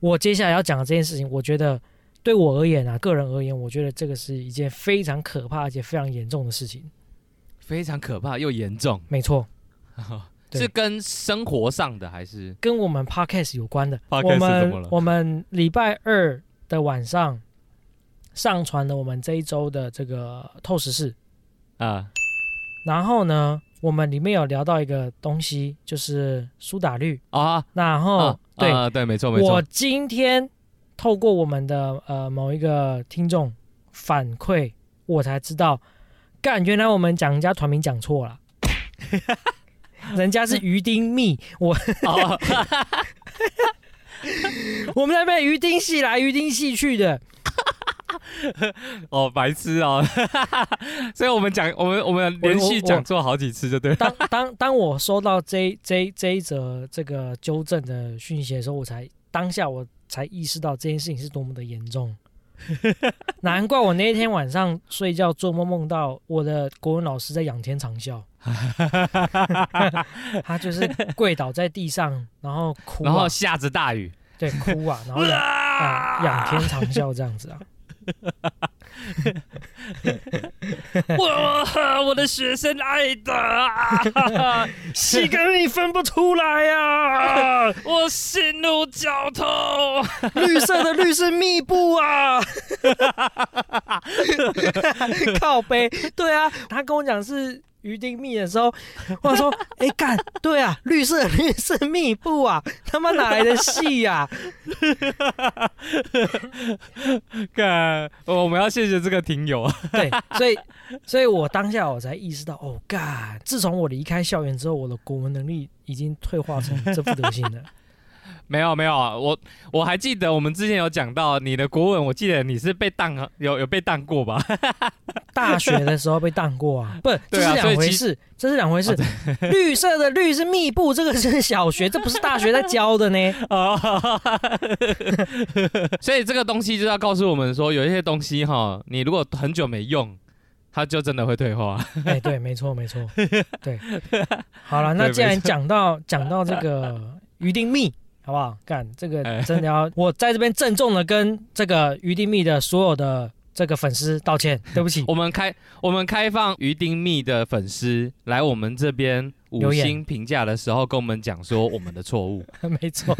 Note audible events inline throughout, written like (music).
我接下来要讲的这件事情，我觉得对我而言啊，个人而言，我觉得这个是一件非常可怕而且非常严重的事情。非常可怕又严重，没错，(laughs) 对是跟生活上的还是？跟我们 podcast 有关的。Podcast 我怎么们了我们礼拜二的晚上上传了我们这一周的这个透视室，啊，然后呢，我们里面有聊到一个东西，就是苏打绿。啊，然后、啊对、啊对，没错没错。我，今天透过我们的呃某一个听众反馈，我才知道，干原来我们讲人家团名讲错了。(laughs) 人家是鱼丁蜜，我哦。(laughs) (laughs) 我们那边鱼丁戏来鱼丁戏去的，(laughs) 哦，白痴哦，(laughs) 所以我们讲我们我们连续讲错好几次，就对了。当当当我收到这这这一则这个纠正的讯息的时候，我才当下我才意识到这件事情是多么的严重。(laughs) 难怪我那天晚上睡觉做梦梦到我的国文老师在仰天长啸，他就是跪倒在地上，然后哭、啊，然后下着大雨，对哭啊，然后仰啊仰天长啸这样子啊。(laughs) 我我的学生爱的啊，(laughs) 细根你分不出来呀、啊，我心如绞痛。绿色的绿是密布啊，(laughs) 靠背，对啊，他跟我讲是鱼丁蜜的时候，我想说，(laughs) 哎、干，对啊，绿色绿色密布啊，(laughs) 他妈哪来的戏呀、(laughs) 干，我们要谢谢这个听友啊。对，所以，所以我当下我才意识到，哦，干，自从我离开校园之后，我的国文能力已经退化成这副德行了。没有没有啊，我我还记得我们之前有讲到你的国文，我记得你是被当有有被当过吧？(laughs) 大学的时候被当过啊，(laughs) 不，这是两回事，这是两回事。绿色的绿是密布，这个是小学，这不是大学在教的呢。啊，(laughs) 所以这个东西就要告诉我们说，有一些东西哈，你如果很久没用，它就真的会退化。哎，对，没错，没错，对。好了，那既然讲到讲到这个鱼丁蜜，好不好？干这个哎真的要，(laughs) 我在这边郑重的跟这个鱼丁密的所有的这个粉丝道歉，(laughs) 对不起。我们开我们开放鱼丁密的粉丝来我们这边五星评价的时候，跟我们讲说我们的错误。(laughs) 没错，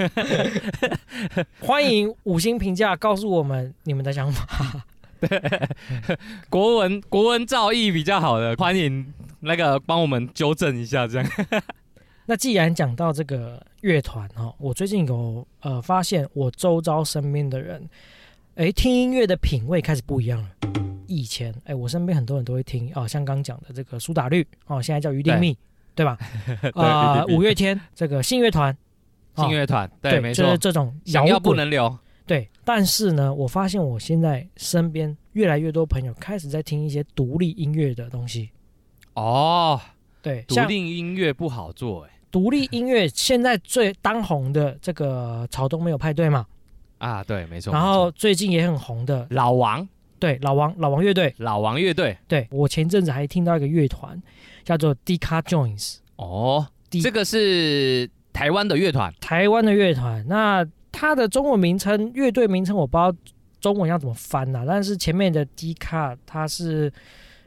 欢迎五星评价，告诉我们你们的想法。对国文国文造诣比较好的，欢迎那个帮我们纠正一下，这样。那既然讲到这个乐团哈，我最近有呃发现我周遭身边的人，哎，听音乐的品味开始不一样了。以前哎，我身边很多人都会听哦，像刚讲的这个苏打绿哦，现在叫鱼丁蜜，对吧？(laughs) 啊、五月天这个信乐团，哦新乐团，对，没错就是，这种摇想要不能留。对。但是呢，我发现我现在身边越来越多朋友开始在听一些独立音乐的东西，哦，对，独立音乐不好做哎。独立音乐现在最当红的这个草东没有派对嘛，啊，对，没错。然后最近也很红的，老王，对老王老王乐队，老王乐队，对我前阵子还听到一个乐团叫做 D Car Joins，哦，，D, 这个是台湾的乐团。台湾的乐团。那它的中文名称乐队名称我不知道中文要怎么翻呐、但是前面的 D Car 它是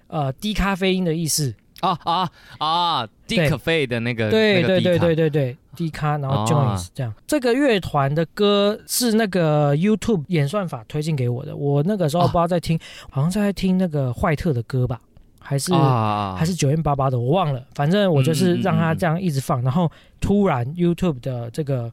呃低咖啡因的意思，啊啊啊，D 对 Cafe 的那个，对对对 D 卡对对对，低咖，然后哦 Joins 这样。这个乐团的歌是那个 YouTube 演算法推荐给我的，我那个时候哦不知道在听，好像在听那个坏特的歌吧，还是、啊还是九零八八的，我忘了。反正我就是让他这样一直放，然后突然 YouTube 的这个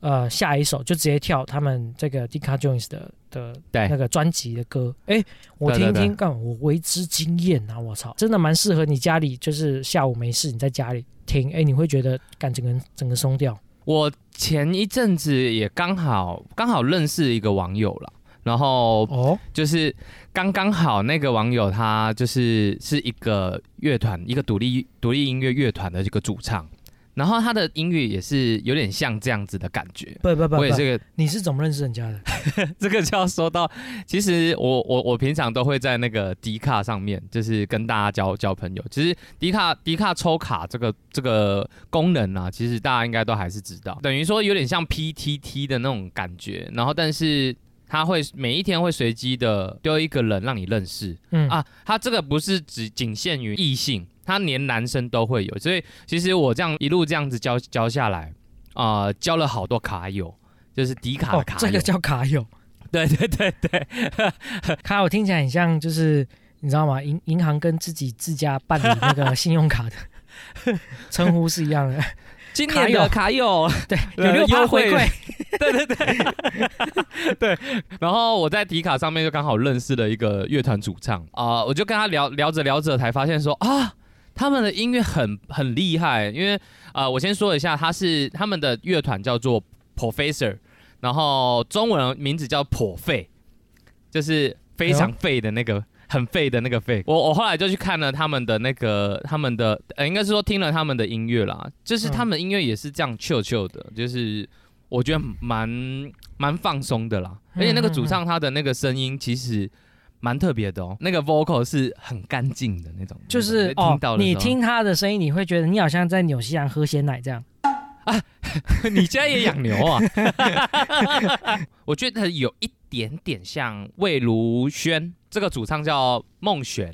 呃下一首就直接跳他们这个 d i c a Jones 的的对那个专辑的歌，哎，我听一听，干我为之惊艳啊！我操，真的蛮适合你家里，就是下午没事你在家里听，哎，你会觉得干整个人整个松掉。我前一阵子也刚好刚好认识一个网友了，然后哦，就是刚刚好那个网友他就是是一个乐团，一个独立独立音乐乐团的这个主唱。然后他的音乐也是有点像这样子的感觉。不不不不，我也是个你是怎么认识人家的？(laughs) 这个就要说到，其实我我我平常都会在那个迪卡上面，就是跟大家交交朋友。其实迪卡迪卡抽卡这个这个功能啊，其实大家应该都还是知道，等于说有点像 PTT 的那种感觉。然后但是他会每一天会随机的丢一个人让你认识，嗯啊，他这个不是只仅限于异性，他连男生都会有。所以其实我这样一路这样子交交下来，啊、交了好多卡友，就是迪卡的哦卡，友。这个叫卡友。对对对对，(laughs) 卡友听起来很像，就是你知道吗？银银行跟自己自家办理那个信用卡的 (laughs) 称呼是一样的。今年的卡友，对，呃有六趴优惠回馈。(laughs) 对对对对。然后我在迪卡上面就刚好认识了一个乐团主唱啊、我就跟他聊聊着聊着，才发现说啊，他们的音乐很很厉害。因为呃，我先说一下，他是他们的乐团叫做 Professor，然后中文名字叫破费，就是非常废的那个。很废的那个废，我我后来就去看了他们的那个他们的呃，应该是说听了他们的音乐啦，就是嗯他们音乐也是这样 chill chill 的，就是我觉得蛮蛮放松的啦，而且那个主唱他的那个声音其实蛮特别的哦，那个 vocal 是很干净的那种，就是听到哦，你听他的声音，你会觉得你好像在纽西兰喝鲜奶这样啊。(laughs) 你家也养牛啊？(laughs) 我觉得有一点点像魏如萱，这个主唱叫孟璇。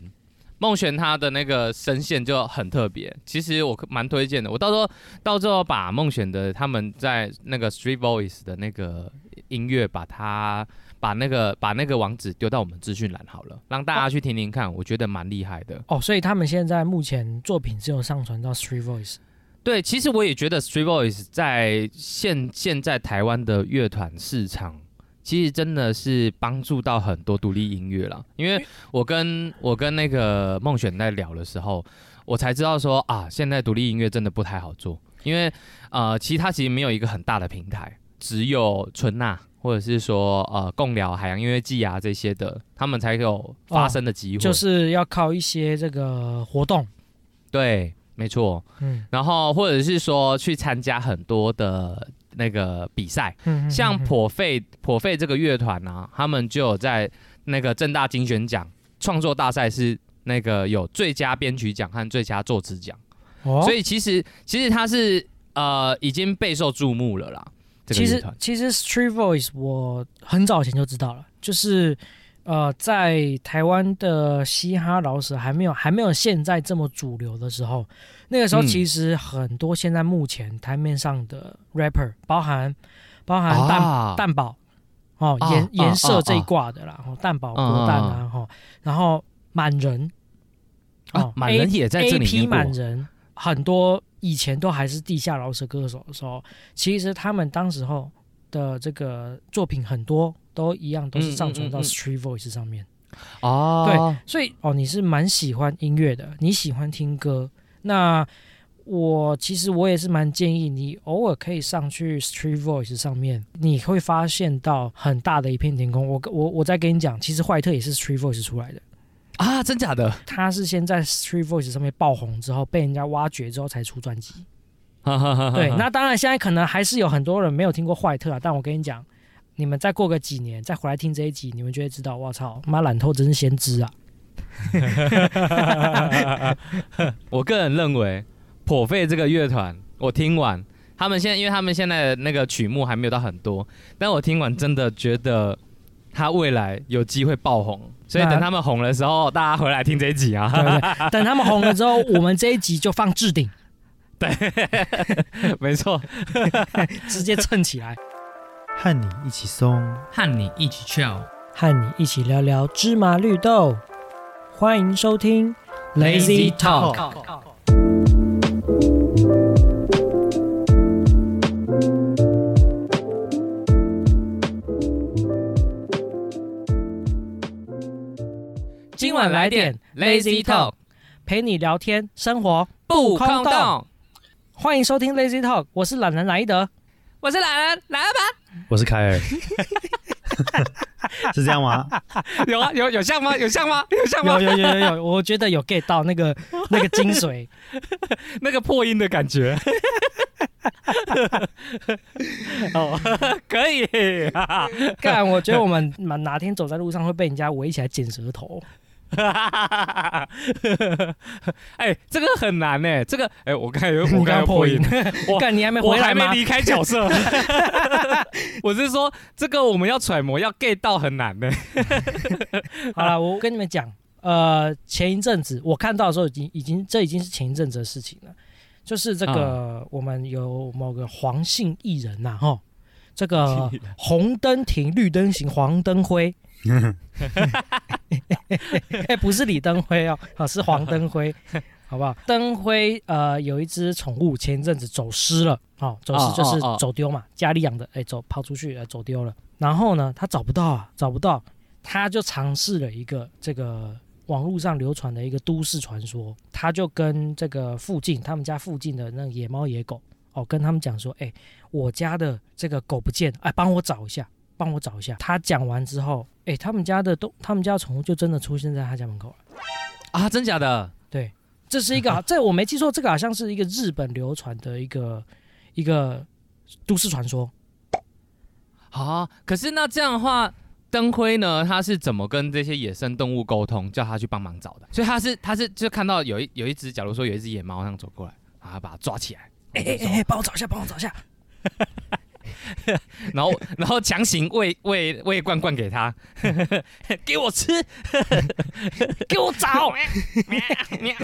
孟璇他的那个声线就很特别，其实我蛮推荐的。我到时候到时候把孟璇的他们在那个 Street Voice 的那个音乐，把它把那个把那个网址丢到我们资讯栏好了，让大家去听听看，我觉得蛮厉害的。哦，所以他们现在目前作品只有上传到 Street Voice。对，其实我也觉得 Street Voice 在现现在台湾的乐团市场，其实真的是帮助到很多独立音乐了。因为我跟我跟那个孟选在聊的时候，我才知道说啊，现在独立音乐真的不太好做，因为呃，其实它其实没有一个很大的平台，只有春娜或者是说呃共聊海洋音乐季啊这些的，他们才有发生的机会。就是要靠一些这个活动。对，没错。嗯然后或者是说去参加很多的那个比赛，嗯，像嗯破费破费这个乐团啊，他们就有在那个正大金选奖创作大赛是那个有最佳编曲奖和最佳作词奖，哦，所以其实其实他是呃已经备受注目了啦。这个其实其实 Street Voice 我很早以前就知道了，就是呃，在台湾的嘻哈饶舌还没有还没有现在这么主流的时候，那个时候嗯。其实很多现在目前台面上的 rapper，包含包含蛋、啊。蛋宝哦颜颜色啊这一挂的啦，哦蛋宝嗯国蛋嗯啊，哈，然后满人啊，满人也在这 A 里 P 面满人很多以前都还是地下饶舌歌手的时候，其实他们当时候的这个作品很多都一样，都是上传到 Street Voice 上面。哦，对所以哦，你是蛮喜欢音乐的，你喜欢听歌。那我其实我也是蛮建议你偶尔可以上去 Street Voice 上面，你会发现到很大的一片天空。我我我再跟你讲，其实坏特也是 Street Voice 出来的。啊，真假的？他是先在 Street Voice 上面爆红之后，被人家挖掘之后才出专辑。对，那当然现在可能还是有很多人没有听过坏特啊，但我跟你讲，你们再过个几年再回来听这一集，你们就会知道，我操，妈懒透真是先知啊！(laughs) 我个人认为，破费这个乐团，我听完，他们现在因为他们现在的那个曲目还没有到很多，但我听完真的觉得他未来有机会爆红，所以等他们红的时候，大家回来听这一集啊。对不对？(laughs) 等他们红了之后，我们这一集就放置顶，对 (laughs) 没错，(laughs) 直接蹭起来，和你一起松。和你一起跳。和你一起聊聊芝麻绿豆。欢迎收听 Lazy Talk。今晚来点 Lazy Talk，陪你聊天，生活不空洞欢迎收听 Lazy Talk，我是懒人来一德。我是懒人，来了吧？我是凯尔，(laughs) 是这样吗？有啊，有有像吗？有像吗？有像吗有？有有有有，(laughs) 我觉得有 get 到那个那个精髓。(laughs) 那个破音的感觉。哦，可以。干，我觉得我们哪哪天走在路上会被人家围起来剪舌头。(laughs) 哎，这个很难呢。这个，哎，我刚才我 (laughs) 你刚才刚破音，(laughs) 我看，你还没回来吗？还没离开角色。我是说，这个我们要揣摩，要 get 到很难呢。好了，我跟你们讲，呃，前一阵子我看到的时候，已经已经这已经是前一阵子的事情了。就是这个，我们有某个黄姓艺人呐，哈，这个红灯停，绿灯行，黄灯灰。(laughs) 哎，不是李登辉哦，哦是黄登辉，(laughs) 好不好？登辉呃有一只宠物，前一阵子走失了，哦，走失就是走丢嘛，家里养的，哎，走跑出去，呃，走丢了。然后呢，他找不到啊，找不到，他就尝试了一个这个网络上流传的一个都市传说，他就跟这个附近他们家附近的那个野猫野狗，哦，跟他们讲说，哎，我家的这个狗不见了，哎，帮我找一下。帮我找一下。他讲完之后，哎，他们家的动，他们家的宠物就真的出现在他家门口了。啊，真假的？对这是一个，(laughs) 这我没记错，这个好像是一个日本流传的一个一个都市传说。啊，可是那这样的话，灯辉呢？他是怎么跟这些野生动物沟通，叫他去帮忙找的？所以他是他是就看到有一有一只，假如说有一只野猫这样走过来，啊，把它抓起来，哎哎哎，帮我找一下，帮我找一下。(laughs) (laughs) 然后然后强行喂喂喂罐罐给他，(laughs) 给我吃，(laughs) 给我找。喵。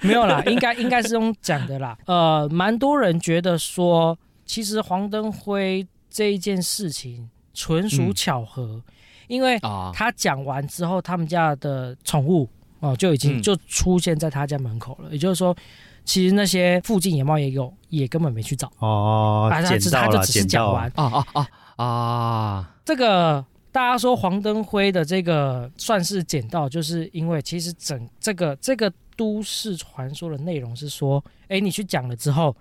没有啦，应该应该是用讲的啦。呃，蛮多人觉得说，其实黄灯辉这一件事情纯属嗯巧合，因为啊，他讲完之后，他们家的宠物哦就已经嗯就出现在他家门口了。也就是说，其实那些附近野猫也有，也根本没去找，哦啊，他捡到了，只他就只是捡到了讲完。啊啊啊啊！这个大家说黄灯辉的这个算是捡到，就是因为其实整这个这个都市传说的内容是说，哎，你去讲了之后，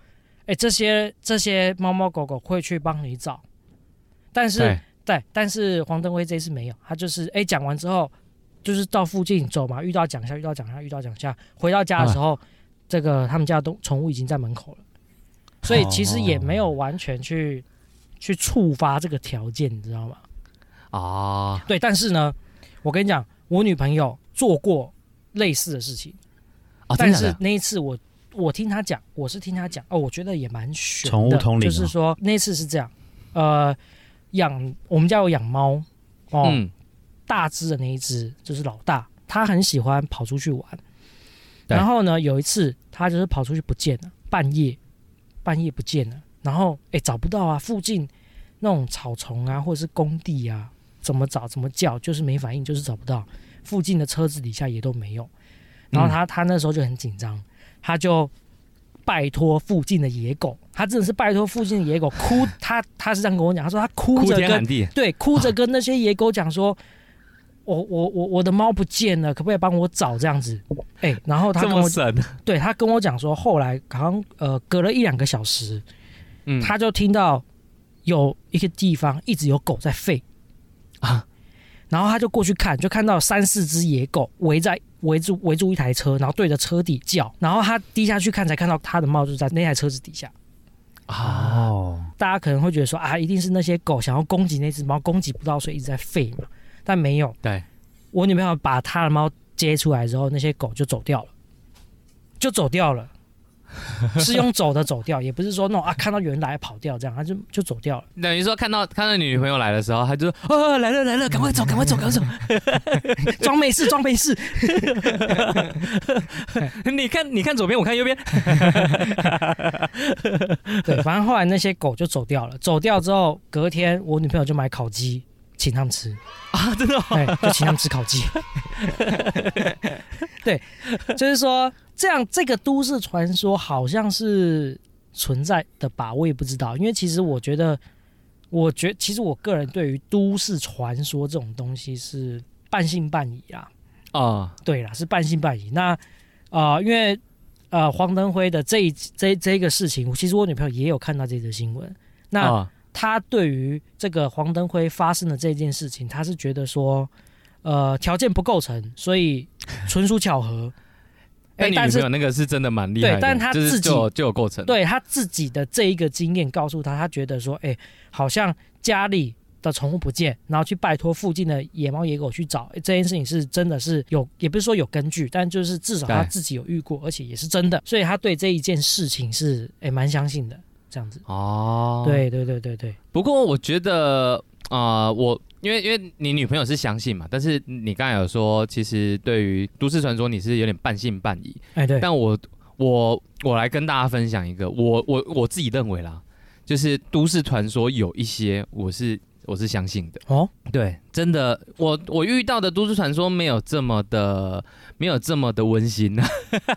哎，这些这些猫猫狗狗会去帮你找，但是对，对，但是黄灯辉这次没有，他就是哎讲完之后，就是到附近走嘛，遇到讲一下，遇到讲一下，遇到讲一下，回到家的时候，这个他们家的动宠物已经在门口了，所以其实也没有完全去去触发这个条件，你知道吗？啊，对，但是呢，我跟你讲，我女朋友做过类似的事情，但是那一次我我听她讲，我是听她讲哦，我觉得也蛮悬的。宠物通灵哦就是说那次是这样，呃，养我们家有养猫哦，嗯，大只的那一只就是老大，他很喜欢跑出去玩。然后呢，有一次他就是跑出去不见了，半夜半夜不见了，然后哎找不到啊，附近那种草丛啊或者是工地啊，怎么找怎么叫就是没反应，就是找不到。附近的车子底下也都没有。然后他、他那时候就很紧张，他就拜托附近的野狗，他真的是拜托附近的野狗哭，他他是这样跟我讲，他说他哭哭着跟对，哭着跟那些野狗讲说：“我我我我的猫不见了，可不可以帮我找？”这样子，哎、然后他这跟我么神，对他跟我讲说，后来好像呃隔了一两个小时，嗯，他就听到有一个地方一直有狗在吠。啊，然后他就过去看，就看到三四只野狗围在围住围住一台车，然后对着车底叫，然后他低下去看，才看到他的猫就在那台车子底下。啊，哦，大家可能会觉得说啊，一定是那些狗想要攻击那只猫，攻击不到，所以一直在吠嘛。但没有，对，我女朋友把她的猫接出来之后，那些狗就走掉了，就走掉了，(laughs) 是用走的走掉，也不是说那种啊看到有人来跑掉这样，他就就走掉了。等于说看到看到你女朋友来的时候，他就说哦来了来了，赶快走赶快走赶快走，(laughs) 装没事，装没事。(laughs) 你看你看左边我看右边，对，反正后来那些狗就走掉了，走掉之后，隔天我女朋友就买烤鸡请他们吃。啊真的哦对，就请他们吃烤鸡。(laughs) 对，就是说这样，这个都市传说好像是存在的吧？我也不知道，因为其实我觉得，我觉其实我个人对于都市传说这种东西是半信半疑啊。啊对啦，是半信半疑。那呃，因为呃黄登辉的这一这这一个事情，其实我女朋友也有看到这则新闻。那、啊他对于这个黄灯辉发生的这件事情，他是觉得说，呃，条件不构成，所以纯属巧合。(laughs) 哎，但是那个是真的蛮厉害的，对但是自己就有就有过程，对他自己的这一个经验告诉他，他觉得说，哎，好像家里的宠物不见，然后去拜托附近的野猫野狗去找，诶这件事情是真的是有，也不是说有根据，但就是至少他自己有遇过，而且也是真的，所以他对这一件事情是哎蛮相信的，这样子。哦，。对对对对对，不过我觉得，啊，我因为因为你女朋友是相信嘛，但是你刚才有说，其实对于都市传说你是有点半信半疑，哎对，但我我我来跟大家分享一个，我我我自己认为啦，就是都市传说有一些我是我是相信的。哦，对，真的，我我遇到的都市传说没有这么的，没有这么的温馨。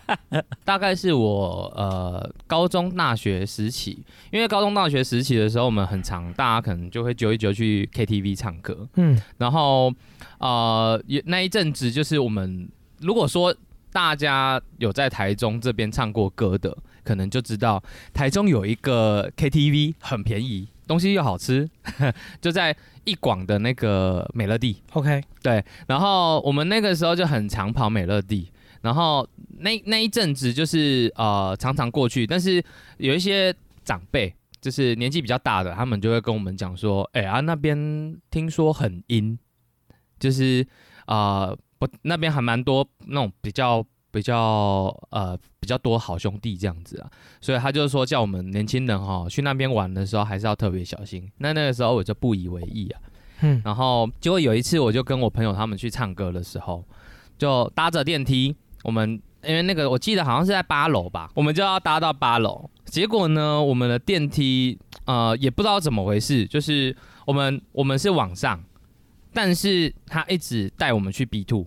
(laughs) 大概是我呃高中大学时期，因为高中大学时期的时候，我们很常大家可能就会揪一揪去 KTV 唱歌，嗯然后呃也那一阵子就是我们如果说大家有在台中这边唱过歌的，可能就知道台中有一个 KTV 很便宜，东西又好吃，(laughs) 就在一广的那个美乐蒂。，OK，对，然后我们那个时候就很常跑美乐蒂，然后那那一阵子就是呃常常过去，但是有一些长辈。就是年纪比较大的，他们就会跟我们讲说，哎、啊那边听说很阴，就是啊、呃不那边还蛮多那种比较比较呃比较多好兄弟这样子啊，所以他就是说叫我们年轻人哈去那边玩的时候还是要特别小心。那那个时候我就不以为意啊，嗯然后结果有一次，我就跟我朋友他们去唱歌的时候，就搭着电梯，我们因为那个我记得好像是在八楼吧，我们就要搭到八楼。结果呢，我们的电梯呃也不知道怎么回事，就是我们我们是往上，但是他一直带我们去 B two，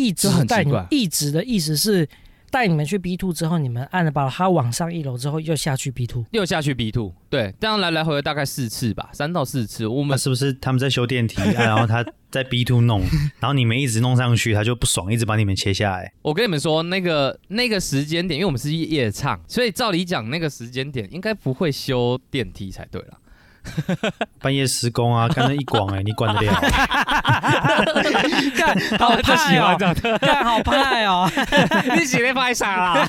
一直很奇带你怪一直的意思是带你们去 B two 之后，你们按了把它往上一楼之后又下去 B two。又下去 B two，对，这样来来回回大概四次吧，三到四次。我们那是不是他们在修电梯，(laughs) 啊、然后他在 B two 弄，然后你们一直弄上去，他就不爽，一直把你们切下来。我跟你们说，那个那个时间点，因为我们是夜唱，所以照理讲，那个时间点应该不会修电梯才对了。(laughs) 半夜施工啊，干那一广哎、你管得了？(laughs) 干，好 (laughs) 就喜派哦，欢这样，干好派哦。你喜欢拍傻啦？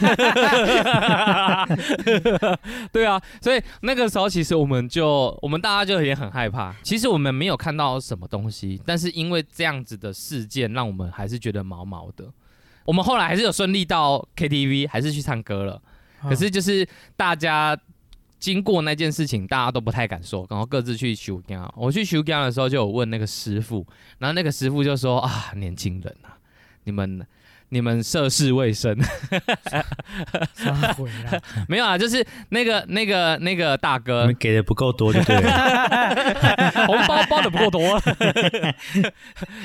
对啊，所以那个时候其实我们就我们大家就也很害怕。其实我们没有看到什么东西，但是因为这样子的事件，让我们还是觉得毛毛的。我们后来还是有顺利到 KTV，还是去唱歌了。可是就是大家经过那件事情，大家都不太敢说，然后各自去修家。我去修家的时候，就有问那个师傅，然后那个师傅就说啊，年轻人啊，你们你们涉世未深，啥鬼啦？(laughs) 没有啊，就是那个那个那个大你哥们给的 (laughs) 不够多，就对了。红包包的不够多，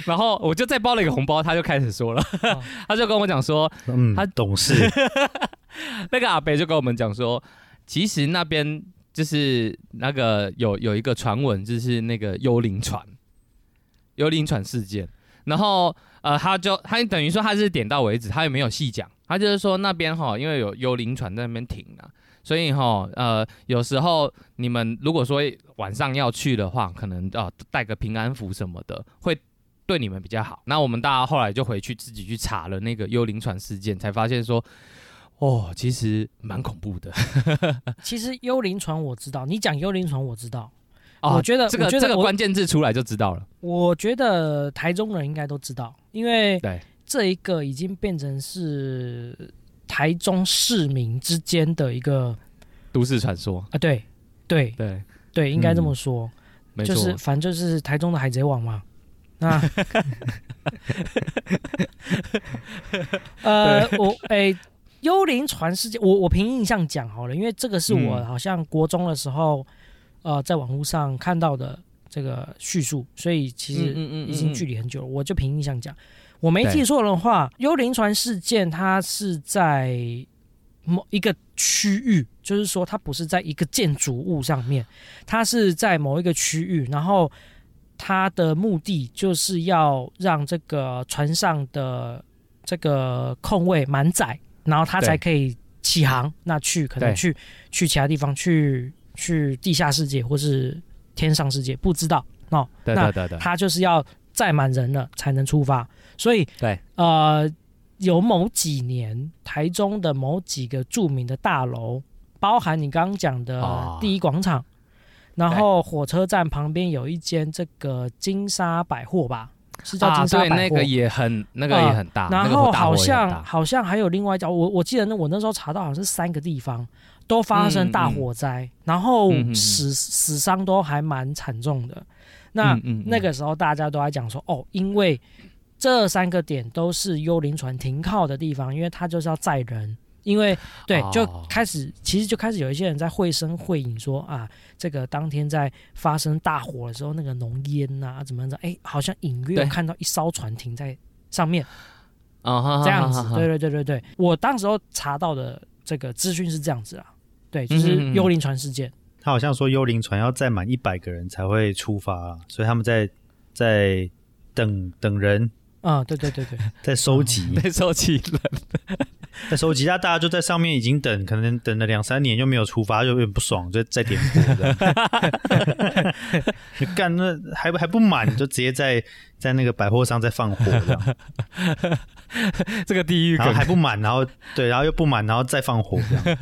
然后我就再包了一个红包，他就开始说了，哦 (laughs) 他就跟我讲说，嗯，他懂事。那个阿北就跟我们讲说，其实那边就是那个有有一个传闻，就是那个幽灵船，幽灵船事件。然后呃，他就他等于说他是点到为止，他也没有细讲。他就是说那边哈，因为有幽灵船在那边停啊，所以哈呃，有时候你们如果说晚上要去的话，可能呃带个平安符什么的，会对你们比较好。那我们大家后来就回去自己去查了那个幽灵船事件，才发现说。哦，其实蛮恐怖的。(laughs) 其实幽灵船我知道，你讲幽灵船我知道，(laughs) 哦我觉得这个这个关键字出来就知道了。我觉得台中人应该都知道，因为对这一个已经变成是台中市民之间的一个都市传说，啊，对对对，对，应该这么说，就是反正就是台中的海贼王嘛。那 (laughs) 呃，我诶，幽灵船事件，我我凭印象讲好了，因为这个是我嗯好像国中的时候，呃，在网络上看到的这个叙述，所以其实嗯已经距离很久了，我就凭印象讲，我没记错的话，幽灵船事件它是在某一个区域，就是说它不是在一个建筑物上面，它是在某一个区域，然后它的目的就是要让这个船上的这个空位满载，然后他才可以起航，那去可能去去其他地方，去去地下世界或是天上世界，不知道。哦。那对对对。对，他就是要载满人了才能出发，所以对。呃，有某几年台中的某几个著名的大楼，包含你刚刚讲的哦第一广场，然后火车站旁边有一间这个金沙百货吧，是对，金沙百货。那个也很那个也很大，然后好像好像还有另外一家，我我记得那我那时候查到好像是三个地方都发生大火灾，然后死死伤都还蛮惨重的。那、那个时候大家都在讲说，哦，因为这三个点都是幽灵船停靠的地方，因为它就是要载人。因为对，哦。就开始其实就开始有一些人在绘声绘影说啊，这个当天在发生大火的时候，那个浓烟呐、怎么样的，哎，好像隐约有看到一艘船停在上面。啊这样子对对对对对，我当时候查到的这个资讯是这样子啊，对，就是幽灵船事件，他好像说幽灵船要载满一百个人才会出发啊，所以他们在在等等人，啊、对对对对，在收集，(laughs) 被收集人，(laughs) 在收集。那大家就在上面已经等，可能等了两三年就没有出发，就有点不爽，就再点火。(laughs) 你干那还不还不满，就直接在在那个百货上再放火这样，(laughs) 这个地狱然后梗还不满，然后对，然后又不满，然后再放火这样。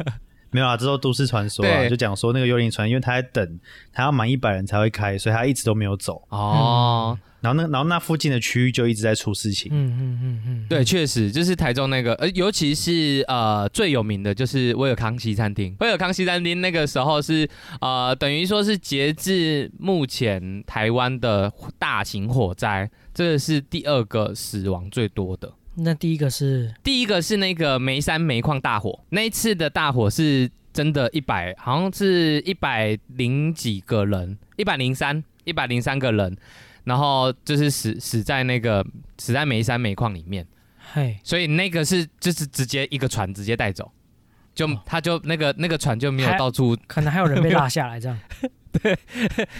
没有啊，这都都市传说啊，对就讲说那个幽灵船，因为他在等，他要满一百人才会开，所以他一直都没有走。哦，然后那然后那附近的区域就一直在出事情。嗯嗯嗯嗯，对，确实就是台中那个，呃，尤其是呃最有名的就是威尔康西餐厅。威尔康西餐厅那个时候是呃等于说是截至目前台湾的大型火灾，这个是第二个死亡最多的。那第一个是？第一个是那个眉山煤矿大火，那一次的大火是真的一百，好像是一百零几个人，一百零三，一百零三个人，然后就是死死在那个死在眉山煤矿里面，嘿，所以那个是就是直接一个船直接带走，就哦。他就那个那个船就没有到处可能还有人被 (laughs) 落下来这样，对。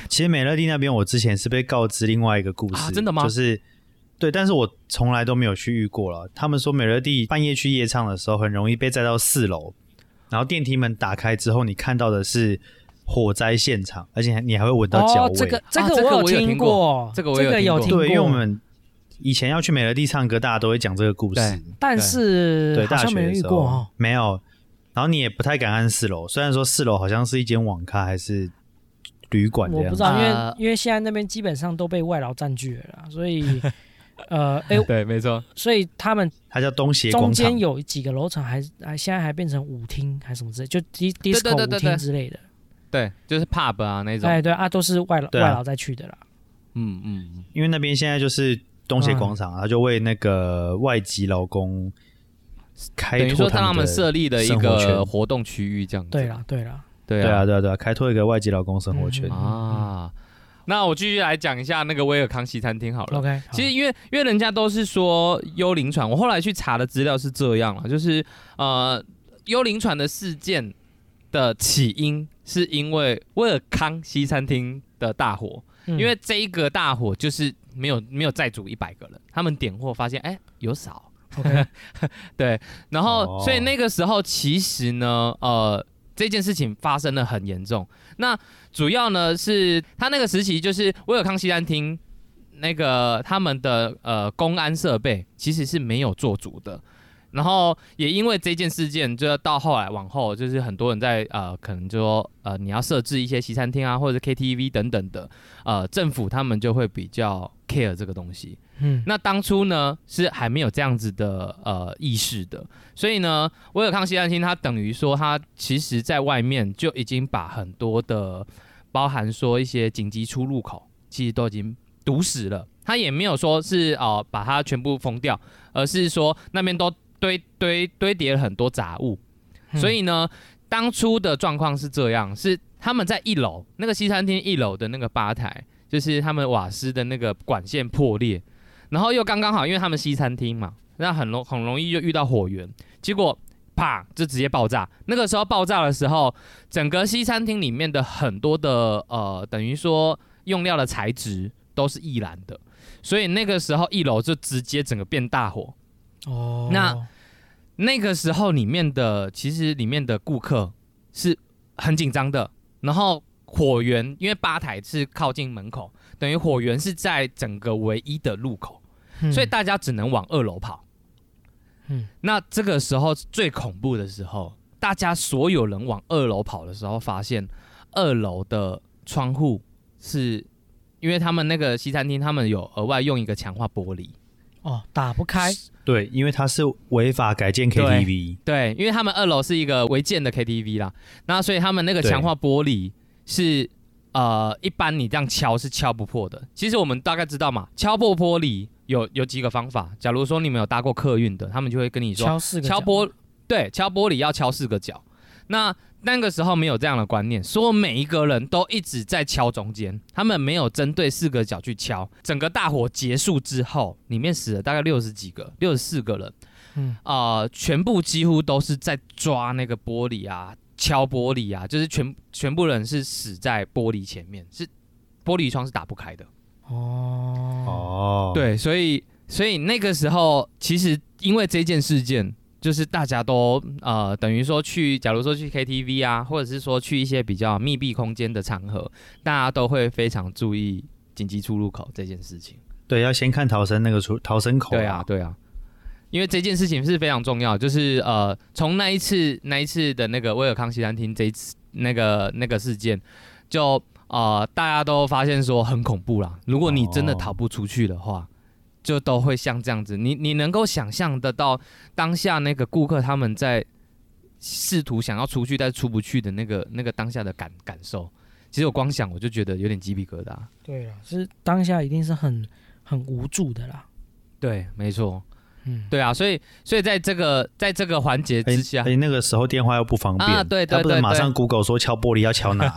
其实美乐蒂那边，我之前是被告知另外一个故事，啊真的吗？就是对，但是我从来都没有去遇过了。他们说美乐蒂半夜去夜唱的时候，很容易被载到四楼，然后电梯门打开之后，你看到的是火灾现场，而且你还会闻到脚味。，哦这个这个个我有听过过，这个我有听过有听过，对，因为我们以前要去美乐蒂唱歌，大家都会讲这个故事。但是对，大好像没人学的时候遇过哦，没有。然后你也不太敢按四楼，虽然说四楼好像是一间网咖还是旅馆这样子。我不知道，因为啊因为现在那边基本上都被外劳占据了啦，所以 (laughs) 呃，哎，(laughs) 对，没错，所以他们它叫东协中广场间。有几个楼层还还现在还变成舞厅还是什么之类，就 dis 对 disco 舞对对厅之类的。对，就是 pub 啊那种，哎，对啊，都是外劳啊外劳在去的啦。嗯嗯嗯，因为那边现在就是东协广场，他就为那个外籍劳工开等于说拓他们设立的一个活动区域这样子，对啦，对啦，对对啊，对啊，对啊，开拓一个外籍劳工生活圈。嗯啊。那我继续来讲一下那个威尔康西餐厅好了。OK，其实因为因为人家都是说幽灵船，我后来去查的资料是这样了，就是呃幽灵船的事件的起因是因为威尔康西餐厅的大火，因因为这一个大火就是没有没有再煮一百个人，他们点货发现哎有少，OK。(laughs) 对，然后、哦。所以那个时候其实呢，呃，这件事情发生的很严重。那主要呢是他那个时期就是威尔康西餐厅那个他们的呃公安设备其实是没有做足的。然后也因为这件事件，就到后来往后，就是很多人在呃，可能就说呃，你要设置一些西餐厅啊，(laughs) 或者 KTV 等等的，呃，政府他们就会比较 care 这个东西。嗯，那当初呢是还没有这样子的呃意识的，所以呢，威尔康西餐厅它等于说它其实在外面就已经把很多的包含说一些紧急出入口，其实都已经堵死了。他也没有说是哦、呃把它全部封掉，而是说那边都堆堆堆叠了很多杂物，嗯所以呢，当初的状况是这样，是他们在一楼那个西餐厅一楼的那个吧台，就是他们瓦斯的那个管线破裂，然后又刚刚好，因为他们西餐厅嘛，那很容很容易就遇到火源，结果啪就直接爆炸。那个时候爆炸的时候，整个西餐厅里面的很多的呃，等于说用料的材质都是易燃的，所以那个时候一楼就直接整个变大火。哦，那那个时候里面的其实里面的顾客是很紧张的，然后火源因为吧台是靠近门口，等于火源是在整个唯一的路口，嗯所以大家只能往二楼跑。嗯，那这个时候最恐怖的时候，大家所有人往二楼跑的时候，发现二楼的窗户是，因为他们那个西餐厅，他们有额外用一个强化玻璃，哦，打不开，对，因为它是违法改建 KTV，对，因为他们二楼是一个违建的 KTV 啦，那所以他们那个强化玻璃是呃，一般你这样敲是敲不破的。其实我们大概知道嘛，敲破玻璃有有几个方法。假如说你们有搭过客运的，他们就会跟你说，敲四个敲玻对敲玻璃要敲四个角。那那个时候没有这样的观念，所以每一个人都一直在敲中间，他们没有针对四个角去敲。整个大火结束之后，里面死了大概六十几个，六十四个人。嗯，呃，全部几乎都是在抓那个玻璃啊，敲玻璃啊，就是全全部人是死在玻璃前面，是玻璃窗是打不开的。哦，哦，，对，所以所以那个时候，其实因为这件事件，就是大家都呃，等于说去，假如说去 KTV 啊，或者是说去一些比较密闭空间的场合，大家都会非常注意紧急出入口这件事情。对，要先看逃生那个出逃生口，对啊，，对啊，因为这件事情是非常重要，就是呃，从那一次那一次的那个威尔康西餐厅这一次那个那个事件，就呃大家都发现说很恐怖啦。如果你真的哦逃不出去的话，就都会像这样子。你你能够想象得到当下那个顾客他们在试图想要出去但出不去的那个那个当下的感感受。其实我光想我就觉得有点鸡皮疙瘩。对了，是当下一定是很很无助的啦。对，没错。嗯，对啊，所以所以在这个在这个环节哎之下，哎，那个时候电话又不方便，啊对对他不能马上 Google 说敲玻璃要敲哪，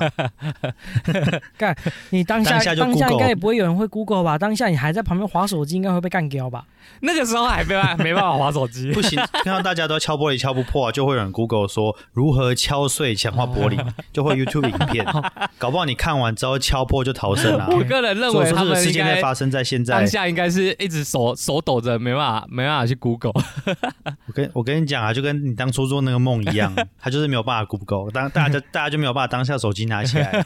(laughs) 干你当下当下就当下 Google 应该也不会有人会 Google 吧？当下你还在旁边划手机，应该会被干掉吧？那个时候还没办没办法划手机。不行，看到大家都敲玻璃敲不破，就会有人 Google 说如何敲碎强化玻璃，就会 YouTube 影片，搞不好你看完之后敲破就逃生了。我个人认所以我说这个为他们应该事件在发生在现在当，下应该是一直手手抖着，没办法没办法去 Google。我跟我跟你讲啊，就跟你当初做那个梦一样，(laughs) 他就是没有办法 Google，当大家就大家就没有办法当下手机拿起来。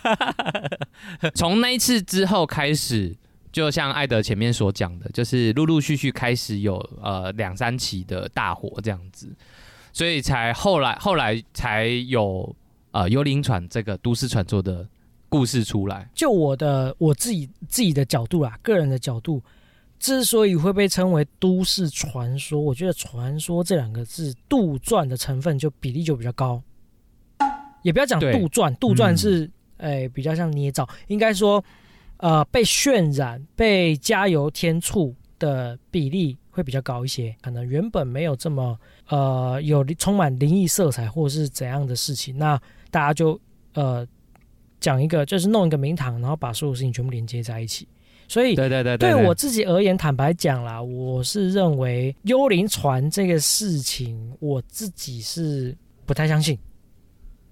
(laughs) 从那一次之后开始，就像艾德前面所讲的，就是陆陆续续开始有呃两三起的大火这样子，所以才后来后来才有呃幽灵船这个都市传说的故事出来。就我的我自己自己的角度啦，个人的角度，之所以会被称为都市传说，我觉得“传说”这两个字杜撰的成分就比例就比较高。也不要讲杜撰，杜撰是诶、比较像捏造，应该说呃被渲染、被加油添醋的比例会比较高一些。可能原本没有这么呃有充满灵异色彩或是怎样的事情，那大家就呃讲一个，就是弄一个名堂，然后把所有事情全部连接在一起。所以对对对对我自己而言，坦白讲啦，我是认为幽灵船这个事情，我自己是不太相信。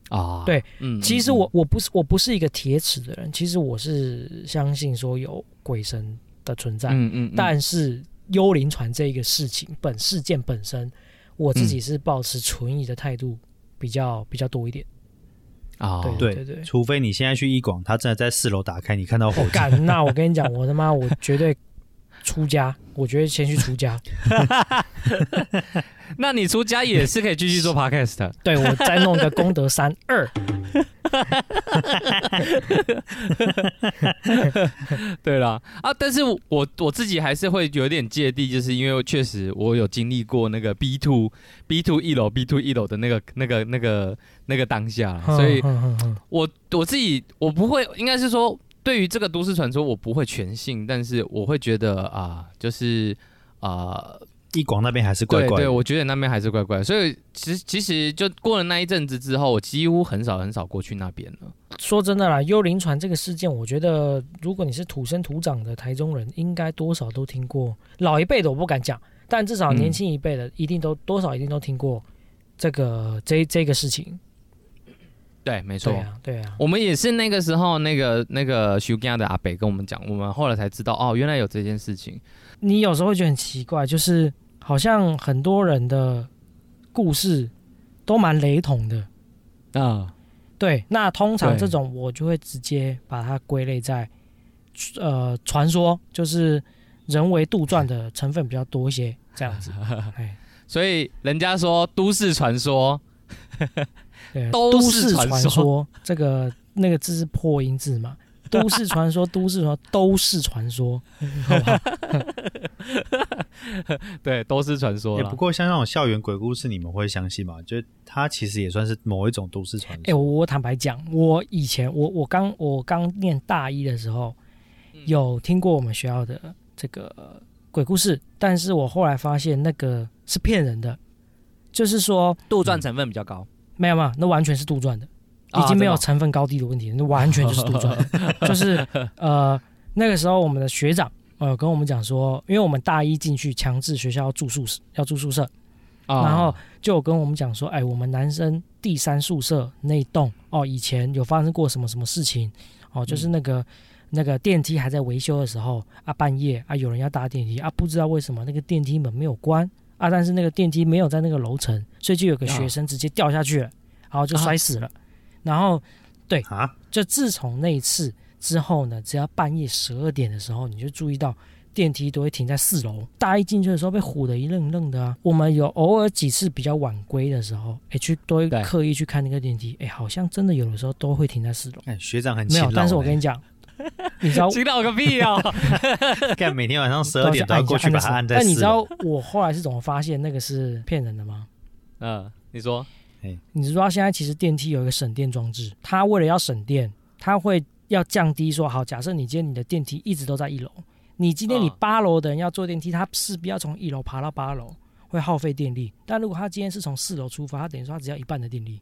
啊，对，嗯其实我我不是我不是一个铁齿的人，其实我是相信说有鬼神的存在，嗯嗯，但是幽灵船这一个事情本事件本身，我自己是保持存疑的态度比较比较多一点。啊，对对对除非你现在去一广，他真的在四楼打开，你看到火我警，干，那我跟你讲，我他妈我绝对出家，我觉得先去出家。(laughs) 那你出家也是可以继续做 podcast 的。对我再弄个功德三二，(laughs) 对啦，啊，但是我我自己还是会有点芥蒂，就是因为确实我有经历过那个 B two B two 一楼 B two 一楼的那个那个那个那个当下，所以我我自己我不会，应该是说对于这个都市传说我不会全信，但是我会觉得啊、就是啊。一广那边还是怪怪对。我觉得那边还是怪怪，所以其实其实就过了那一阵子之后，我几乎很少很少过去那边了。说真的啦，幽灵船这个事件，我觉得如果你是土生土长的台中人，应该多少都听过。老一辈的我不敢讲，但至少嗯年轻一辈的一定都、多少一定都听过这个这这个事情。对，没错。对啊，对啊，我们也是那个时候，那个那个修家的阿北跟我们讲，我们后来才知道哦，原来有这件事情。你有时候会觉得很奇怪，就是好像很多人的故事都蛮雷同的。啊，对，那通常这种我就会直接把它归类在呃传说，就是人为杜撰的成分比较多一些，这样子。(laughs) 哎，所以人家说都市传说，对，都都市传说这个那个字是破音字嘛？都市传说，都市传说，都市传说？(laughs) 对，都市传说也不过像那种校园鬼故事，你们会相信吗？就是它其实也算是某一种都市传哎、说。我我坦白讲，我以前我我刚我刚念大一的时候，嗯有听过我们学校的这个鬼故事，但是我后来发现那个是骗人的，就是说嗯杜撰成分比较高，没有没有，那完全是杜撰的，啊已经没有成分高低的问题，那完全就是杜撰的，(laughs) 就是呃那个时候我们的学长呃跟我们讲说，因为我们大一进去强制学校要住宿舍要住宿舍，啊。然后就有跟我们讲说，哎，我们男生第三宿舍那一栋哦，以前有发生过什么什么事情哦，就是那个、那个电梯还在维修的时候啊，半夜啊有人要搭电梯啊，不知道为什么那个电梯门没有关啊，但是那个电梯没有在那个楼层，所以就有个学生直接掉下去了，然后就摔死了，然后对啊，就自从那一次之后呢，只要半夜十二点的时候，你就注意到电梯都会停在四楼。大一进去的时候被唬得一愣一愣的啊。我们有偶尔几次比较晚归的时候，哎，去都会刻意去看那个电梯，哎，好像真的有的时候都会停在四楼。哎，学长很没有，但是我跟你讲，(laughs) 你知道个屁哦！(laughs) 干每天晚上十二点都要过去把它按在但你知道我后来是怎么发现那个是骗人的吗？嗯，你说你知道现在其实电梯有一个省电装置，它为了要省电，它会要降低说，好，假设你今天你的电梯一直都在一楼，你今天你嗯八楼的人要坐电梯，他势必要从一楼爬到八楼，会耗费电力。但如果他今天是从四楼出发，他等于说他只要一半的电力。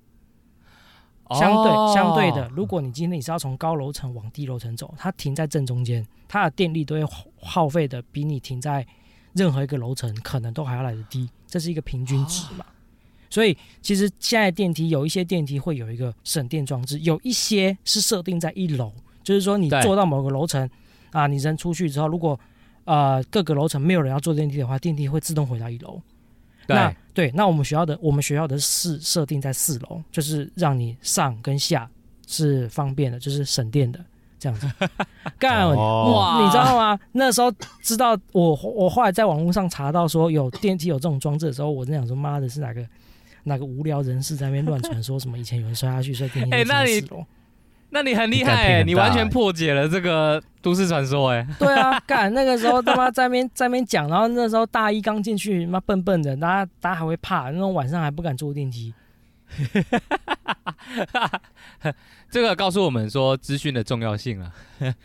相对、哦相对的，如果你今天你是要从高楼层往低楼层走，它停在正中间，它的电力都会耗耗费的比你停在任何一个楼层可能都还要来得低，这是一个平均值嘛。所以其实现在电梯有一些电梯会有一个省电装置，有一些是设定在一楼，就是说你坐到某个楼层啊，你人出去之后，如果呃各个楼层没有人要坐电梯的话，电梯会自动回到一楼。那对，那我们学校的我们学校的是设定在四楼，就是让你上跟下是方便的，就是省电的这样子。(laughs) 干，哦哇你知道吗？那时候知道我我后来在网络上查到说有电梯有这种装置的时候，我在想说妈的是哪个哪个无聊人士在那边乱传说什么以前有人摔下去，所以电梯。那你很厉害你完全欸破解了这个都市传说哎。对啊，干那个时候他妈在那边在边讲，然后那时候大一刚进去，妈笨笨的，大家大家还会怕，那种晚上还不敢坐电梯。(laughs) 这个告诉我们说资讯的重要性了。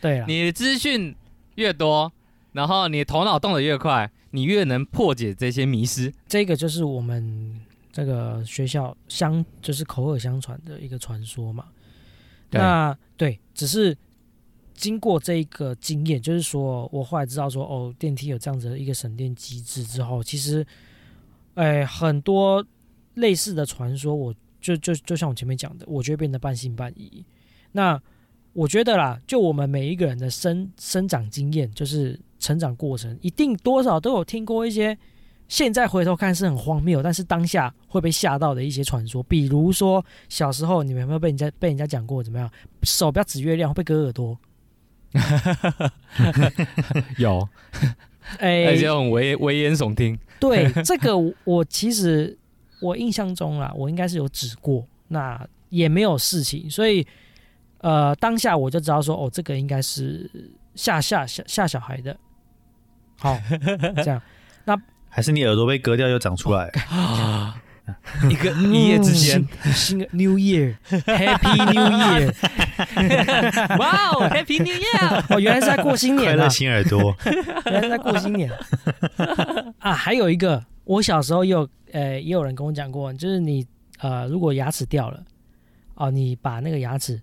对啊，你的资讯越多，然后你头脑动得越快，你越能破解这些迷失。这个就是我们这个学校相就是口耳相传的一个传说嘛。那对，只是经过这一个经验，就是说我后来知道说，哦，电梯有这样子的一个省电机制之后，其实，哎，很多类似的传说，我就就就像我前面讲的，我觉得变得半信半疑。那我觉得啦，就我们每一个人的生生长经验，就是成长过程，一定多少都有听过一些现在回头看是很荒谬，但是当下会被吓到的一些传说，比如说小时候你们有没有被人家被人家讲过怎么样，手不要指月亮会被割耳朵？(laughs) 有，(laughs) 哎、而且很危危言耸听。对这个我我其实我印象中啦，我应该是有指过，那也没有事情，所以呃当下我就知道说哦，这个应该是吓吓吓吓小孩的。好，这样 (laughs) 还是你耳朵被割掉又长出来？啊，(laughs) 一个一夜之间，嗯新的 New Year，Happy New Year！(laughs) 哇哦，Happy New Year！哦，原来是在过新快年啊！乐新耳朵，原来是在过新年啊！还有一个，我小时候也有呃也有人跟我讲过，就是你呃如果牙齿掉了哦，你把那个牙齿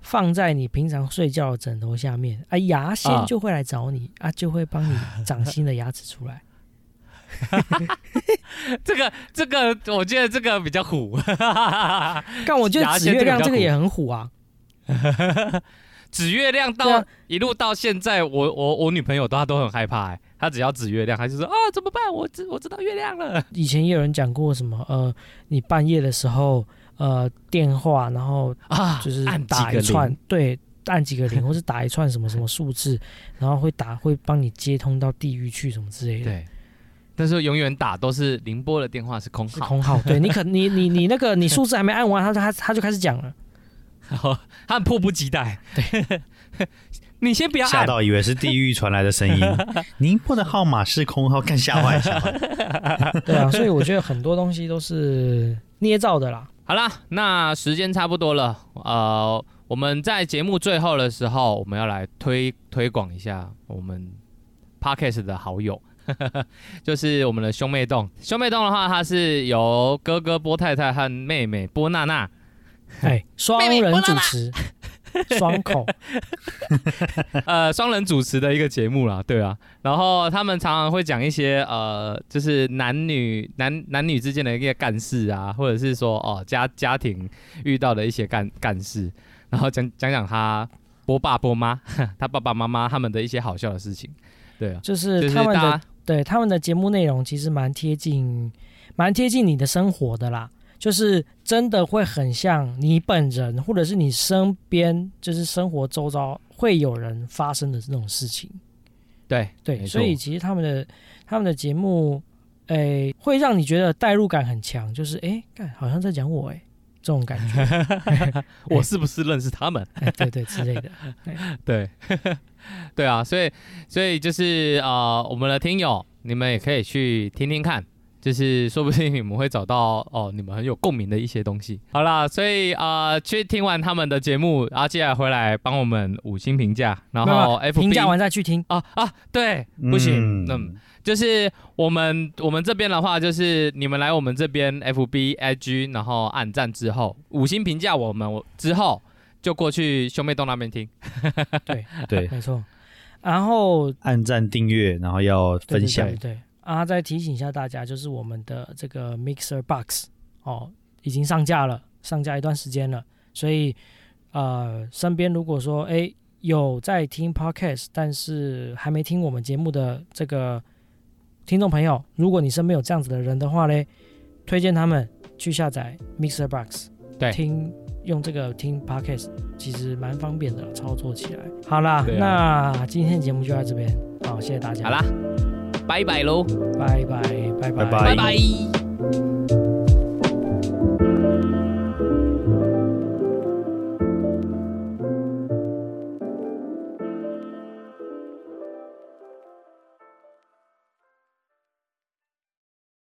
放在你平常睡觉的枕头下面，啊牙仙啊就会来找你啊，就会帮你长新的牙齿出来。这 (laughs) 个这个，我觉得这个比较虎。(laughs) (laughs) 但我觉得紫月亮这个也很虎啊，紫月亮到、啊一路到现在，我我我女朋友都她都很害怕、欸，她只要紫月亮，她就说啊怎么办？我知我知道月亮了。以前也有人讲过什么呃，你半夜的时候呃电话，然后啊就是按几个打一串零，对，按几个零，或是打一串什么什么数字，然后会打会帮你接通到地狱去什么之类的。对，但是永远打都是宁波的电话是空号，是空号。对你可你你你那个你数字还没按完，他他他就开始讲了。然 (laughs) 后他很迫不及待。对，(laughs) 你先不要按，吓到以为是地狱传来的声音。(laughs) 宁波的号码是空号，更吓坏吓坏。对啊，所以我觉得很多东西都是捏造的啦。好啦，那时间差不多了，呃，我们在节目最后的时候，我们要来推推广一下我们 Podcast 的好友，(laughs) 就是我们的兄妹洞。兄妹洞的话，它是由哥哥波太太和妹妹波娜娜。哎，双人主持，双口，(laughs) 呃，双人主持的一个节目啦，对啊。然后他们常常会讲一些呃，就是男女男男女之间的一些干事啊，或者是说哦家家庭遇到的一些干干事，然后讲讲讲他波爸波妈，(laughs) 他爸爸妈妈他们的一些好笑的事情，对啊，就是他们的对他们的节目内容其实蛮贴近，蛮贴近你的生活的啦。就是真的会很像你本人，或者是你身边，就是生活周遭会有人发生的这种事情。对对，所以其实他们的他们的节目，诶，会让你觉得代入感很强，就是诶，看好像在讲我诶，这种感觉。(laughs) 我是不是认识他们？对对之类的。(laughs) 对 (laughs) 对啊，所以所以就是啊，我们的听友，你们也可以去听听看。就是说不定你们会找到哦，你们很有共鸣的一些东西。好啦，所以啊，去听完他们的节目，然后接下来回来帮我们五星评价，然后 F 评价完再去听啊啊，对，不行，嗯，就是我们我们这边的话，就是你们来我们这边 F B I G，然后按赞之后五星评价我们之后，就过去兄妹洞那边听。对 (laughs) 对，没错。然后按赞订阅，然后要分享。对。啊，再提醒一下大家，就是我们的这个 Mixer Box 哦，已经上架了，上架一段时间了。所以，呃，身边如果说哎有在听 Podcast，但是还没听我们节目的这个听众朋友，如果你身边有这样子的人的话嘞，推荐他们去下载 Mixer Box，对，听用这个听 Podcast，其实蛮方便的，操作起来。好啦，那今天节目就到这边，好，谢谢大家。好啦。拜拜喽！拜拜拜拜拜拜。